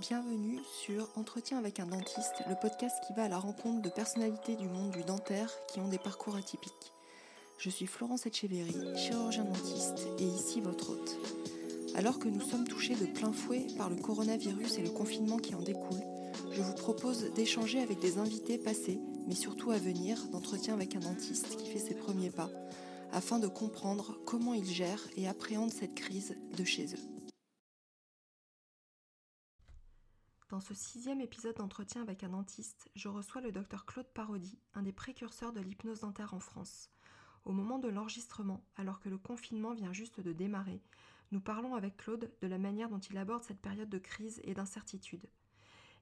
Bienvenue sur Entretien avec un dentiste, le podcast qui va à la rencontre de personnalités du monde du dentaire qui ont des parcours atypiques. Je suis Florence Etcheverry, chirurgien dentiste et ici votre hôte. Alors que nous sommes touchés de plein fouet par le coronavirus et le confinement qui en découle, je vous propose d'échanger avec des invités passés, mais surtout à venir, d'entretien avec un dentiste qui fait ses premiers pas, afin de comprendre comment ils gèrent et appréhendent cette crise de chez eux. Dans ce sixième épisode d'entretien avec un dentiste, je reçois le docteur Claude Parodi, un des précurseurs de l'hypnose dentaire en France. Au moment de l'enregistrement, alors que le confinement vient juste de démarrer, nous parlons avec Claude de la manière dont il aborde cette période de crise et d'incertitude,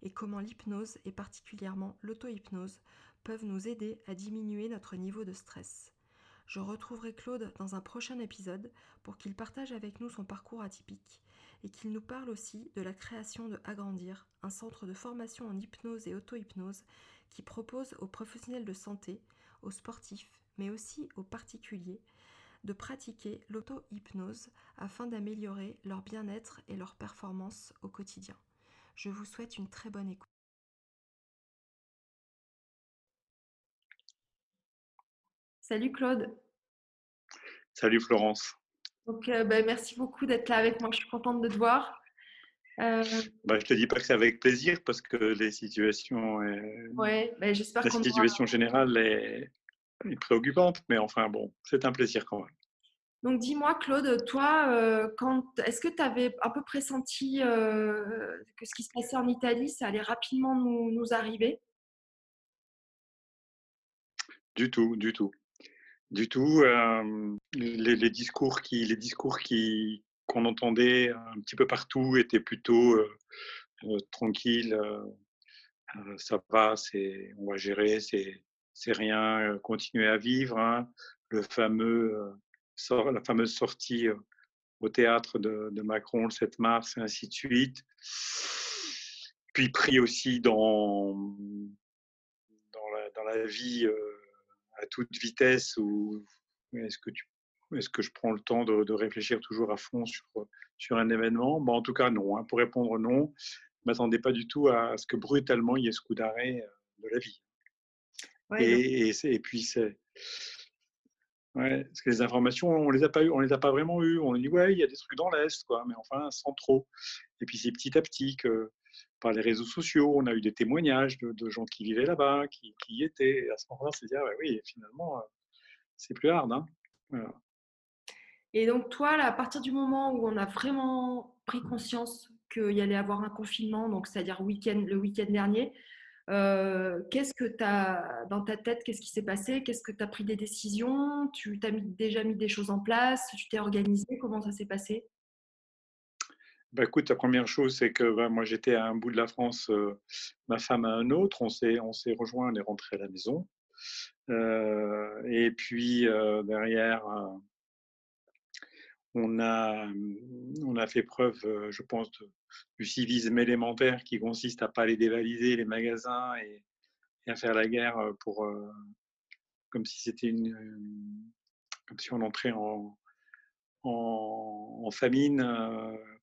et comment l'hypnose, et particulièrement l'auto-hypnose, peuvent nous aider à diminuer notre niveau de stress. Je retrouverai Claude dans un prochain épisode pour qu'il partage avec nous son parcours atypique et qu'il nous parle aussi de la création de Agrandir, un centre de formation en hypnose et auto-hypnose qui propose aux professionnels de santé, aux sportifs, mais aussi aux particuliers, de pratiquer l'auto-hypnose afin d'améliorer leur bien-être et leur performance au quotidien. Je vous souhaite une très bonne écoute. Salut Claude. Salut Florence. Donc, euh, bah, merci beaucoup d'être là avec moi. Je suis contente de te voir. Euh... Bah, je te dis pas que c'est avec plaisir parce que les situations, ouais, bah, j'espère la situation générale est... préoccupante, mais enfin bon, c'est un plaisir quand même. Donc dis-moi Claude, toi, euh, est-ce que tu avais un peu pressenti euh, que ce qui se passait en Italie, ça allait rapidement nous, nous arriver? Du tout, du tout du tout. les, discours qui, les discours qui qu'on entendait un petit peu partout étaient plutôt tranquilles. ça va, c'est, on va gérer, c'est, c'est rien, continuer à vivre. Hein. Le fameux, la fameuse sortie au théâtre de, Macron le 7 mars, et ainsi de suite. Puis pris aussi dans, dans la vie à toute vitesse ou est-ce que, tu, est-ce que je prends le temps de, réfléchir toujours à fond sur, sur un événement? Bon, En tout cas, non. Hein. Pour répondre non, je ne m'attendais pas du tout à, ce que brutalement il y ait ce coup d'arrêt euh, de la vie. et, et, puis, c'est. Ouais, parce que les informations, on les a pas eu, on les a pas vraiment eues. On a dit ouais, il y a des trucs dans l'est, quoi, mais enfin sans trop. Et puis c'est petit à petit que par les réseaux sociaux, on a eu des témoignages de, gens qui vivaient là-bas, qui, y étaient. Et à ce moment-là, c'est dire, ah oui, finalement, euh, c'est plus hard. Hein. Et donc, toi, à partir du moment où on a vraiment pris conscience qu'il y allait avoir un confinement, donc c'est-à-dire le week-end dernier, euh, qu'est-ce que tu as dans ta tête Qu'est-ce qui s'est passé? Qu'est-ce que tu as pris des décisions? Tu as déjà mis des choses en place? Tu t'es organisé? Comment ça s'est passé? Bah, écoute, la première chose, c'est que bah, moi j'étais à un bout de la France, ma femme à un autre. On s'est, on s'est rejoint, on est rentré à la maison. Et puis derrière, on, a, on a fait preuve, je pense, du civisme élémentaire qui consiste à pas aller dévaliser les magasins et, à faire la guerre pour, comme si c'était une, comme si on entrait en, en, famine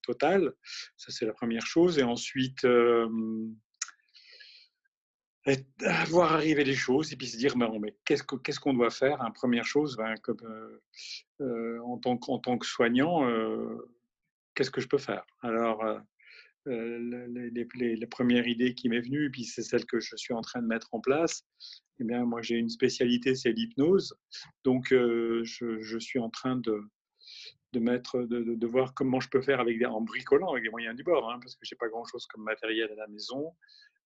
totale. Ça, c'est la première chose. Et ensuite, euh, voir arriver les choses et puis se dire, mais qu'est-ce qu'on doit faire? Hein, Première chose, ben, comme, euh, en, tant que, tant que soignant, qu'est-ce que je peux faire? Alors, la première idée qui m'est venue, puis c'est celle que je suis en train de mettre en place, eh bien, moi j'ai une spécialité, c'est l'hypnose. Donc, je, suis en train de, de mettre, de, de, voir comment je peux faire avec en bricolant avec les moyens du bord, hein, parce que j'ai pas grand chose comme matériel à la maison.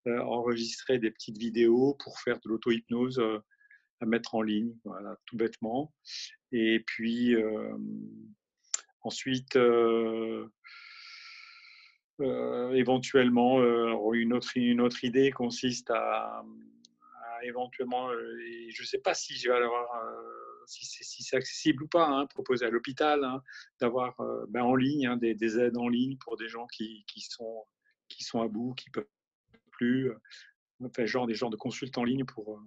Euh, enregistrer des petites vidéos pour faire de l'auto-hypnose euh, à mettre en ligne, voilà, tout bêtement. Et puis euh, ensuite, éventuellement, une autre, une autre idée consiste à, à éventuellement, je ne sais pas si je vais avoir si c'est accessible ou pas, hein, proposer à l'hôpital, hein, d'avoir euh, ben, en ligne hein, des, aides en ligne pour des gens qui, sont, qui sont à bout, qui ne peuvent plus, euh, enfin, genre des genres de consultes en ligne pour, euh,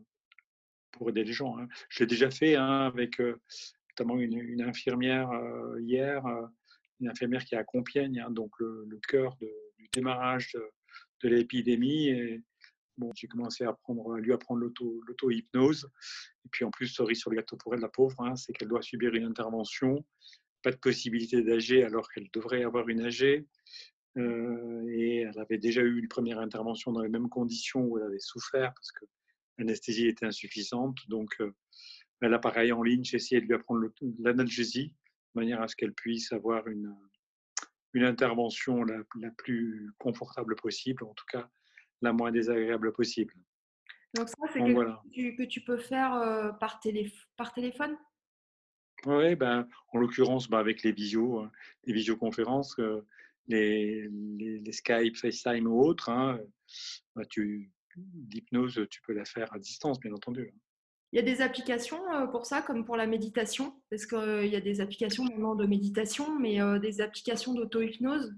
pour aider les gens. Je l'ai déjà fait avec notamment une, infirmière hier, une infirmière qui est à Compiègne, donc le, cœur du démarrage de l'épidémie. J'ai commencé à, lui apprendre l'auto-hypnose. Et puis en plus, cerise sur le gâteau pour elle, la pauvre, hein, c'est qu'elle doit subir une intervention. Pas de possibilité d'AG alors qu'elle devrait avoir une AG. Euh, et elle avait déjà eu une première intervention dans les mêmes conditions où elle avait souffert parce que l'anesthésie était insuffisante. Donc, euh, elle a pareil en ligne, j'ai essayé de lui apprendre l'analgésie de manière à ce qu'elle puisse avoir une, une intervention la, la, plus confortable possible, en tout cas la moins désagréable possible. Donc ça, c'est quelque voilà. chose que tu peux faire euh, par, télé, par téléphone? Oui, ben, en l'occurrence, ben, avec les visios, hein, les visioconférences, les, les, Skype, FaceTime ou autres, hein, tu, l'hypnose, tu peux la faire à distance, bien entendu. Hein. Il y a des applications pour ça, comme pour la méditation, parce qu'il y a des applications maintenant de méditation, mais des applications d'auto-hypnose?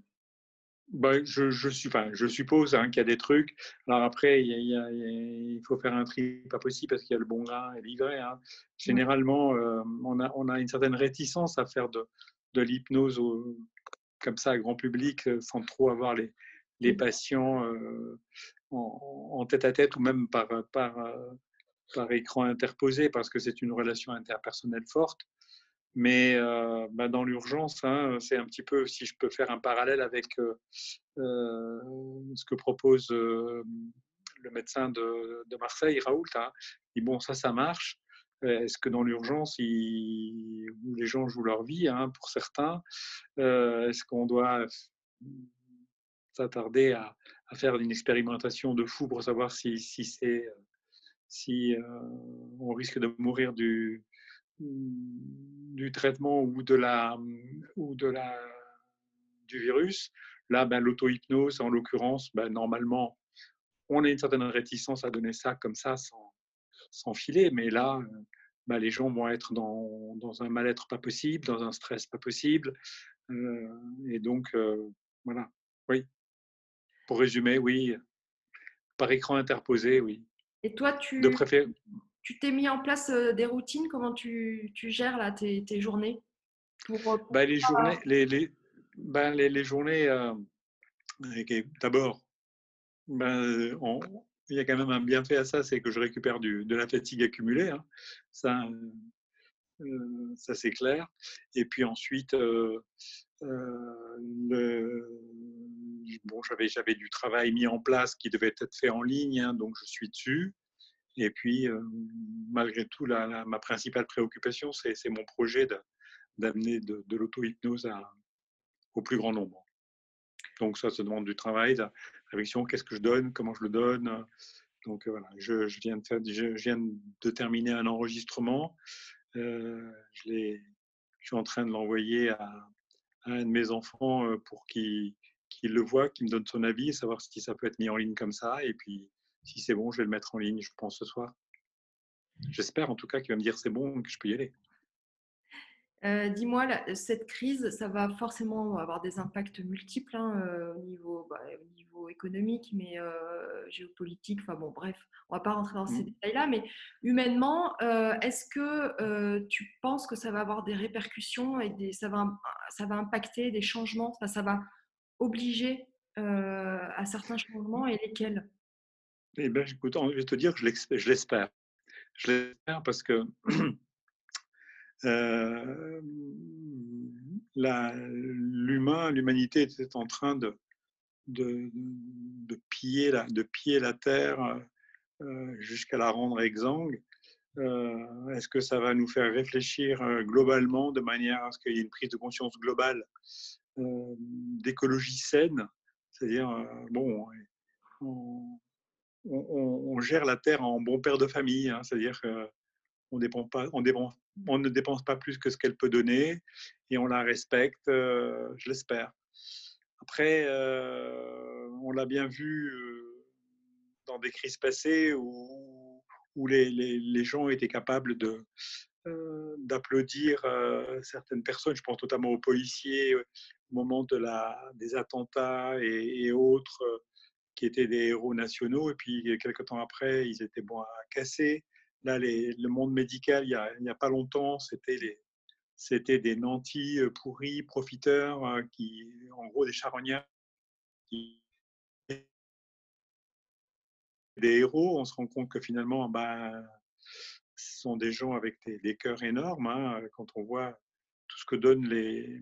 Bah, je, je, enfin, je, suppose hein, qu'il y a des trucs. Alors après, il, y a, il, faut faire un tri pas possible parce qu'il y a le bon grain et l'ivraie. Hein. Généralement, on, a, on, a, une certaine réticence à faire de, de l'hypnose comme ça, grand public, euh, sans trop avoir les, les mmh. patients euh, en, tête à tête ou même par, par, euh, par écran interposé, parce que c'est une relation interpersonnelle forte. Mais bah, dans l'urgence, hein, c'est un petit peu, si je peux faire un parallèle avec ce que propose le médecin de, Marseille, Raoult, hein, dit bon, ça, ça marche. Est-ce que dans l'urgence, les gens jouent leur vie, hein, pour certains Est-ce qu'on doit s'attarder à, faire une expérimentation de fou pour savoir si on risque de mourir du, du traitement ou de la, ou de la, du virus Là, ben, l'auto-hypnose, en l'occurrence, ben, normalement, on a une certaine réticence à donner ça comme ça sans, sans filer. Mais là, bah, les gens vont être dans, dans un mal-être pas possible, dans un stress pas possible. Euh, et donc, euh, voilà, oui. Pour résumer, oui. Par écran interposé, oui. Et toi, tu de. Tu t'es mis en place des routines? Comment tu, tu gères là, tes, tes journées? Pour, bah, les, journées, les, les, bah, les, les, journées, euh, d'abord, ben, il y a quand même un bienfait à ça, c'est que je récupère du, de la fatigue accumulée. Hein. Ça, euh, ça c'est clair. Et puis ensuite, euh, euh, le, bon, j'avais, j'avais du travail mis en place qui devait être fait en ligne, hein, donc je suis dessus. Et puis, malgré tout, la, ma principale préoccupation, c'est, mon projet de, d'amener de, de l'auto-hypnose au plus grand nombre. Donc ça, ça demande du travail, réflexion, qu'est-ce que je donne, comment je le donne. Donc voilà, je, viens, de de terminer un enregistrement. Euh, je, suis en train de l'envoyer à, un de mes enfants euh, pour qu'il le voit, qu'il me donne son avis, savoir si ça peut être mis en ligne comme ça. Et puis, si c'est bon, je vais le mettre en ligne, je pense, ce soir. J'espère en tout cas qu'il va me dire c'est bon, que je peux y aller. Euh, dis-moi, cette crise, ça va forcément avoir des impacts multiples hein, euh, au, niveau, bah, au, niveau, économique, mais euh, géopolitique. Enfin bon, bref, on ne va pas rentrer dans ces mmh. détails-là. Mais humainement, est-ce que tu penses que ça va avoir des répercussions et des, ça, va, ça va impacter des changements? Ça va obliger à certains changements et lesquels? Eh bien, écoute, je vais te dire que je l'espère. Je l'espère parce que euh, l'humain, l'humanité était en train de, de, piller, la, de piller la terre euh, jusqu'à la rendre exsangue. Euh, est-ce que ça va nous faire réfléchir globalement de manière à ce qu'il y ait une prise de conscience globale d'écologie saine? C'est-à-dire, bon, on, on, gère la terre en bon père de famille, hein, c'est-à-dire qu'on on ne dépense pas plus que ce qu'elle peut donner et on la respecte, euh, je l'espère. Après, euh, on l'a bien vu euh, dans des crises passées où, les, gens étaient capables d'applaudir certaines personnes. Je pense notamment aux policiers au moment de des attentats et autres qui étaient des héros nationaux. Et puis, quelques temps après, ils étaient bons à casser. Là, le monde médical, il n'y a, pas longtemps, c'était c'était des nantis euh, pourris, profiteurs, euh, qui, en gros, des charognards qui des héros, on se rend compte que finalement, bah, ce sont des gens avec des, cœurs énormes. Hein, quand on voit tout ce que donnent les,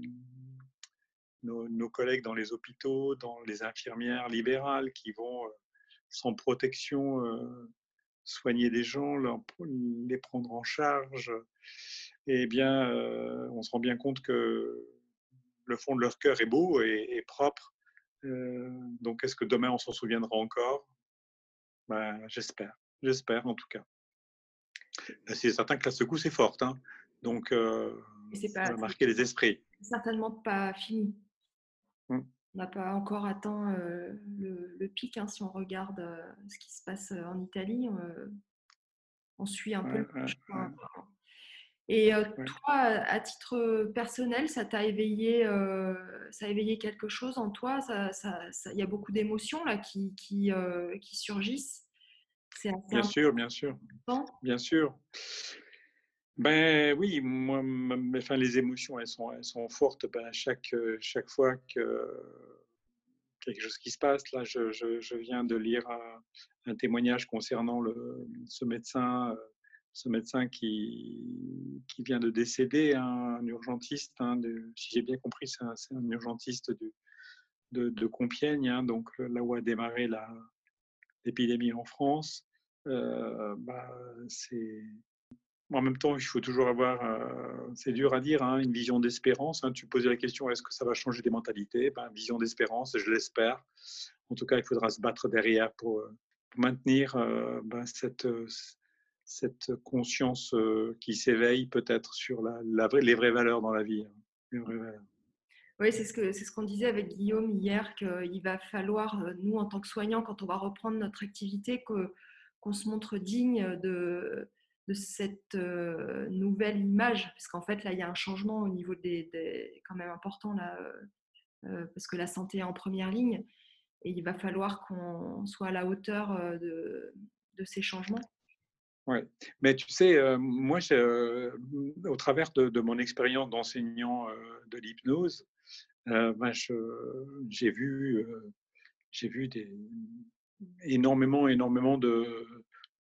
nos, collègues dans les hôpitaux, dans les infirmières libérales qui vont euh, sans protection euh, soigner des gens, les prendre en charge, eh bien, euh, on se rend bien compte que le fond de leur cœur est beau et, propre. donc, est-ce que demain on s'en souviendra encore? Ben, J'espère, j'espère en tout cas. C'est certain que la secousse est forte, hein. donc ça va marquer les esprits. Certainement pas fini. Mmh. On n'a pas encore atteint le, pic. Hein, si on regarde ce qui se passe en Italie, on suit un peu le Et toi, à titre personnel, ça t'a éveillé, ça a éveillé quelque chose en toi? Il ça, y a beaucoup d'émotions là qui, qui, qui surgissent? Bien sûr, bien sûr, bien sûr. Ben oui, moi, enfin, les émotions, elles sont, elles sont fortes ben, chaque, chaque fois que quelque chose qui se passe. Là, je, je, viens de lire un, témoignage concernant le, ce médecin, ce médecin qui, qui vient de décéder, hein, un urgentiste. Hein, si j'ai bien compris, c'est un, urgentiste de, de Compiègne, hein, donc là où a démarré l'épidémie en France. Euh, bah, c'est en même temps, il faut toujours avoir, euh, c'est dur à dire, hein, une vision d'espérance. Hein. Tu posais la question, est-ce que ça va changer des mentalités? Ben, Vision d'espérance, je l'espère. En tout cas, il faudra se battre derrière pour, euh, maintenir euh, ben, cette, cette conscience qui s'éveille peut-être sur les vraies valeurs dans la vie. Hein, oui, c'est ce qu'on ce qu'on disait avec Guillaume hier, qu'il va falloir, nous, en tant que soignants, quand on va reprendre notre activité, qu'on se montre digne de de cette euh, nouvelle image, parce qu'en fait, là, il y a un changement au niveau des, quand même important, là, euh, euh, parce que la santé est en première ligne, et il va falloir qu'on soit à la hauteur de, ces changements. Oui, mais tu sais, moi, au travers de, mon expérience d'enseignant de l'hypnose, ben, j'ai vu, vu des, énormément, énormément de,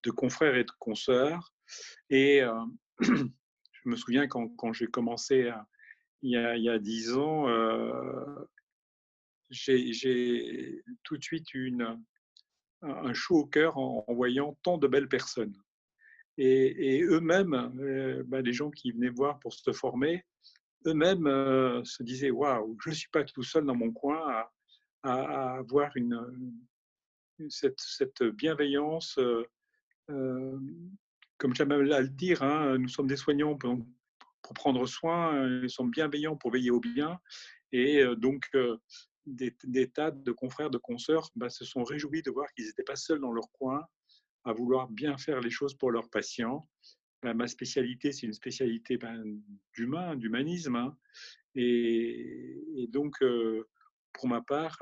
de confrères et de consoeurs et je me souviens quand, quand j'ai commencé il, y a, il y a 10 ans, euh, j'ai tout de suite une, un chaud au cœur en, voyant tant de belles personnes. Et, eux-mêmes, euh, les gens qui venaient voir pour se former, eux-mêmes se disaient Waouh, je ne suis pas tout seul dans mon coin à, à, avoir une, cette, cette, bienveillance comme j'aime à le dire, hein, nous sommes des soignants pour, prendre soin, nous sommes bienveillants pour veiller au bien. Et euh, donc, euh, des, tas de confrères, de consoeurs bah, se sont réjouis de voir qu'ils n'étaient pas seuls dans leur coin à vouloir bien faire les choses pour leurs patients. Bah, ma spécialité, c'est une spécialité ben, d'humain, d'humanisme. Hein. Et, donc, euh, pour ma part,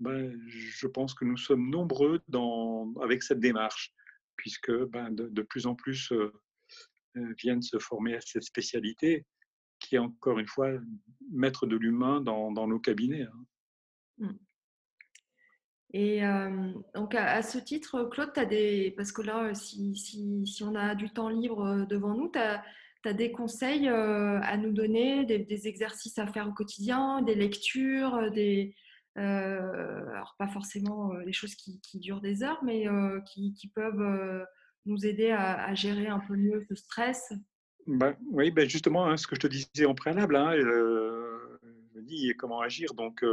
ben, je pense que nous sommes nombreux avec cette démarche puisque ben, de, plus en plus euh, euh, viennent se former à cette spécialité qui est encore une fois mettre de l'humain dans, nos cabinets. Hein. Mmh. Et euh, donc à, ce titre, Claude, as des... parce que là, si, si, si, on a du temps libre devant nous, tu as, des conseils à nous donner, des, exercices à faire au quotidien, des lectures, des, alors pas forcément euh, des choses qui, durent des heures, mais euh, qui, peuvent nous aider à, gérer un peu mieux ce stress. Bah, oui, ben justement, hein, ce que je te disais en préalable, hein, je me dis comment agir? Donc,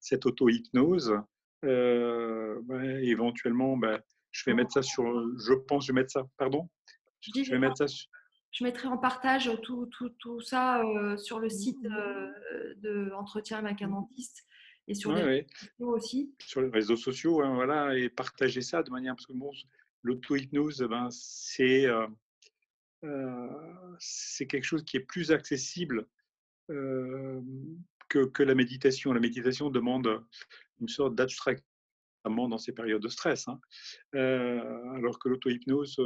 cette auto-hypnose, ben, éventuellement, ben, je vais mettre ça sur. Je pense, je vais mettre ça. Pardon? Je, vais mettre ça Je mettrai en partage tout, tout, tout ça sur le site de Entretien avec un dentiste et sur les réseaux sociaux aussi. Sur les réseaux sociaux, hein, voilà, et partager ça de manière parce que bon, l'auto-hypnose, ben, c'est euh, euh, c'est quelque chose qui est plus accessible euh, que, que, la méditation. La méditation demande une sorte d'abstraction dans ces périodes de stress, hein. alors que l'auto-hypnose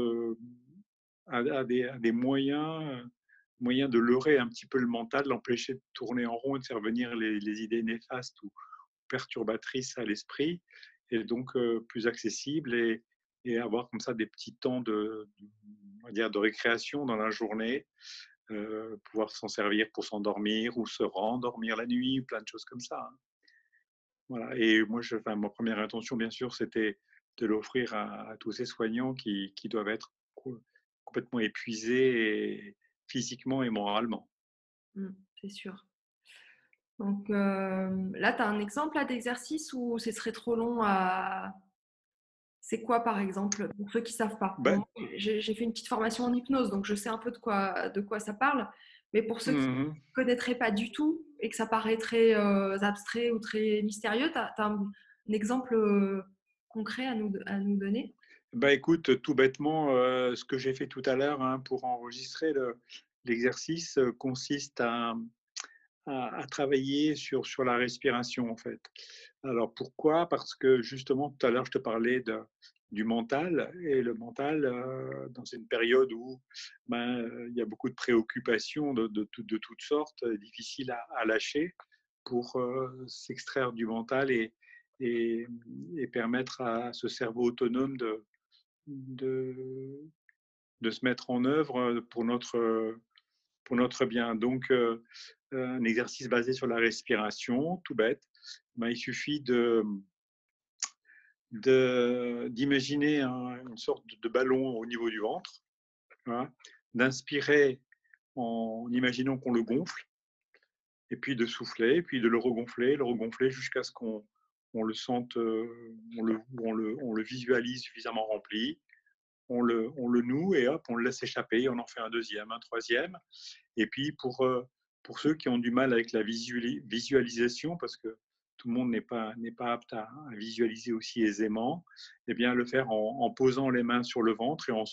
a, a, des, a, des, moyens moyens de leurrer un petit peu le mental, l'empêcher de tourner en rond et de faire venir les, idées néfastes ou, perturbatrice à l'esprit et donc plus accessible et, et, avoir comme ça des petits temps de, dire, de récréation dans la journée, pouvoir s'en servir pour s'endormir ou se rendormir la nuit, plein de choses comme ça. Hein. Voilà. Et moi, je, enfin, ma première intention, bien sûr, c'était de l'offrir à, tous ces soignants qui, qui doivent être complètement épuisés physiquement et moralement. Mmh, c'est sûr. Donc là, tu as un exemple d'exercice où ce serait trop long à. C'est quoi, par exemple, pour ceux qui ne savent pas? Ben J'ai fait une petite formation en hypnose, donc je sais un peu de quoi, de quoi ça parle. Mais pour ceux qui ne mmh connaîtraient pas du tout et que ça paraît très abstrait ou très mystérieux, tu as, un, exemple concret à nous, à nous donner? Bah écoute, tout bêtement, ce que j'ai fait tout à l'heure hein, pour enregistrer l'exercice consiste à, travailler sur, sur la respiration en fait. Alors pourquoi? Parce que justement tout à l'heure je te parlais du mental et le mental dans une période où ben, il y a beaucoup de préoccupations de, de, toutes sortes, difficiles à, lâcher pour s'extraire du mental et, et, permettre à ce cerveau autonome de, de, se mettre en œuvre pour notre, pour notre bien. Donc, un exercice basé sur la respiration, tout bête, ben, il suffit de d'imaginer une sorte de ballon au niveau du ventre, hein, d'inspirer en imaginant qu'on le gonfle, et puis de souffler, et puis de le regonfler, le regonfler jusqu'à ce qu'on on le sente, on le, on, le, on le visualise suffisamment rempli, on le, on le noue et hop, on le laisse échapper, on en fait un deuxième, un troisième. Et puis pour, pour ceux qui ont du mal avec la visualisation, parce que tout le monde n'est pas, pas apte à, visualiser aussi aisément, eh bien le faire en, posant les mains sur le ventre et en,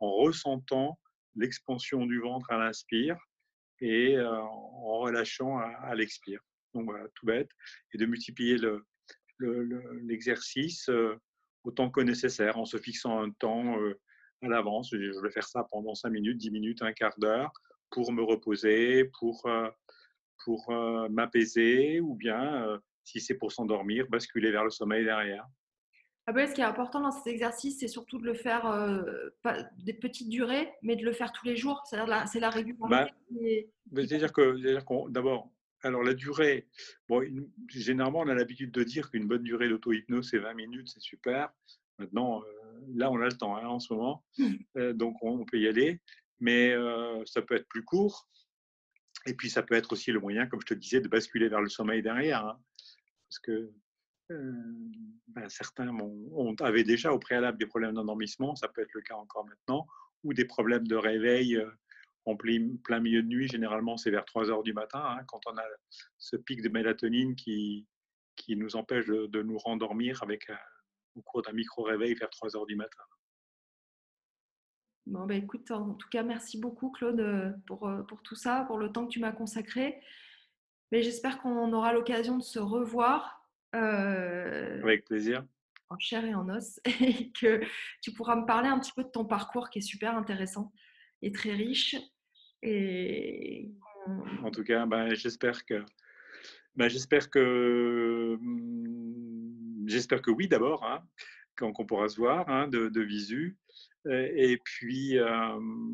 en ressentant l'expansion du ventre à l'inspire et euh, en relâchant à, l'expire. Donc voilà, tout bête. Et de multiplier l'exercice le, euh, autant que nécessaire en se fixant un temps euh, à l'avance. Je vais faire ça pendant 5 minutes, 10 minutes, un quart d'heure pour me reposer, pour, pour m'apaiser ou bien si c'est pour s'endormir, basculer vers le sommeil derrière. Ah ce qui est important dans cet exercice, c'est surtout de le faire euh, pas des petites durées, mais de le faire tous les jours. C'est-à-dire la, c'est la régularité. Bah, c'est-à-dire que, d'abord, alors la durée, bon, généralement on a l'habitude de dire qu'une bonne durée d'auto-hypnose c'est 20 minutes, c'est super. Maintenant, euh, là on a le temps hein, en ce moment, euh, donc on, peut y aller, mais ça peut être plus court. Et puis ça peut être aussi le moyen, comme je te disais, de basculer vers le sommeil derrière. Hein parce que ben, certains ont, avaient déjà au préalable des problèmes d'endormissement, ça peut être le cas encore maintenant, ou des problèmes de réveil en plein, milieu de nuit, généralement c'est vers 3 heures du matin, hein, quand on a ce pic de mélatonine qui, qui nous empêche de, nous rendormir avec, au cours d'un micro-réveil vers 3 heures du matin. Bon, ben écoute, en tout cas, merci beaucoup Claude pour, pour tout ça, pour le temps que tu m'as consacré. Mais j'espère qu'on aura l'occasion de se revoir. Euh, Avec plaisir. En chair et en os. Et que tu pourras me parler un petit peu de ton parcours qui est super intéressant et très riche. Et... En tout cas, ben, j'espère que. Ben, j'espère que. Hmm, j'espère que oui, d'abord, hein, qu'on pourra se voir hein, de, de visu. Et puis,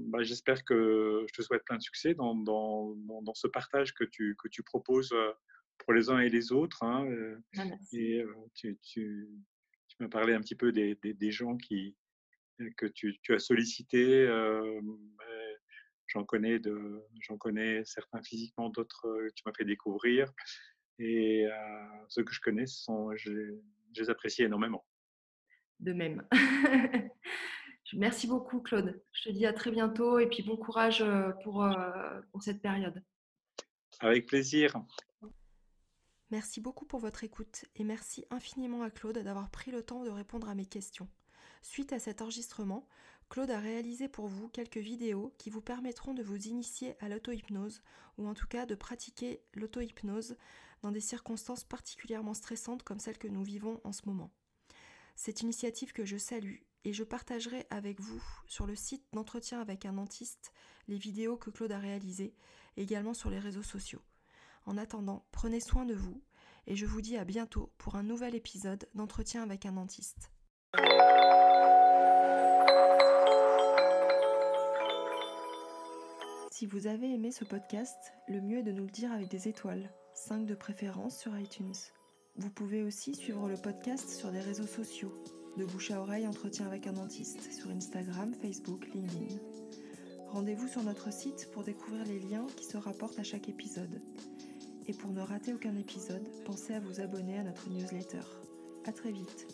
bah, j'espère que je te souhaite plein de succès dans, dans, dans, ce partage que tu, que tu proposes pour les uns et les autres. Hein, ah, et tu, tu, tu m'as parlé un petit peu des, des, gens qui, que tu, tu as sollicités. J'en connais, de, j'en connais certains physiquement, d'autres tu m'as fait découvrir. Et ceux que je connais, sont, je, je les apprécie énormément. De même. Merci beaucoup, Claude. Je te dis à très bientôt et puis bon courage euh, pour, euh, pour cette période. Avec plaisir. Merci beaucoup pour votre écoute et merci infiniment à Claude d'avoir pris le temps de répondre à mes questions. Suite à cet enregistrement, Claude a réalisé pour vous quelques vidéos qui vous permettront de vous initier à l'auto-hypnose ou en tout cas de pratiquer l'auto-hypnose dans des circonstances particulièrement stressantes comme celles que nous vivons en ce moment. Cette initiative que je salue et je partagerai avec vous sur le site d'entretien avec un dentiste les vidéos que Claude a réalisées, également sur les réseaux sociaux. En attendant, prenez soin de vous et je vous dis à bientôt pour un nouvel épisode d'entretien avec un dentiste. Si vous avez aimé ce podcast, le mieux est de nous le dire avec des étoiles, 5 de préférence sur iTunes. Vous pouvez aussi suivre le podcast sur des réseaux sociaux, de bouche à oreille entretien avec un dentiste sur Instagram, Facebook, LinkedIn. Rendez-vous sur notre site pour découvrir les liens qui se rapportent à chaque épisode. Et pour ne rater aucun épisode, pensez à vous abonner à notre newsletter. À très vite.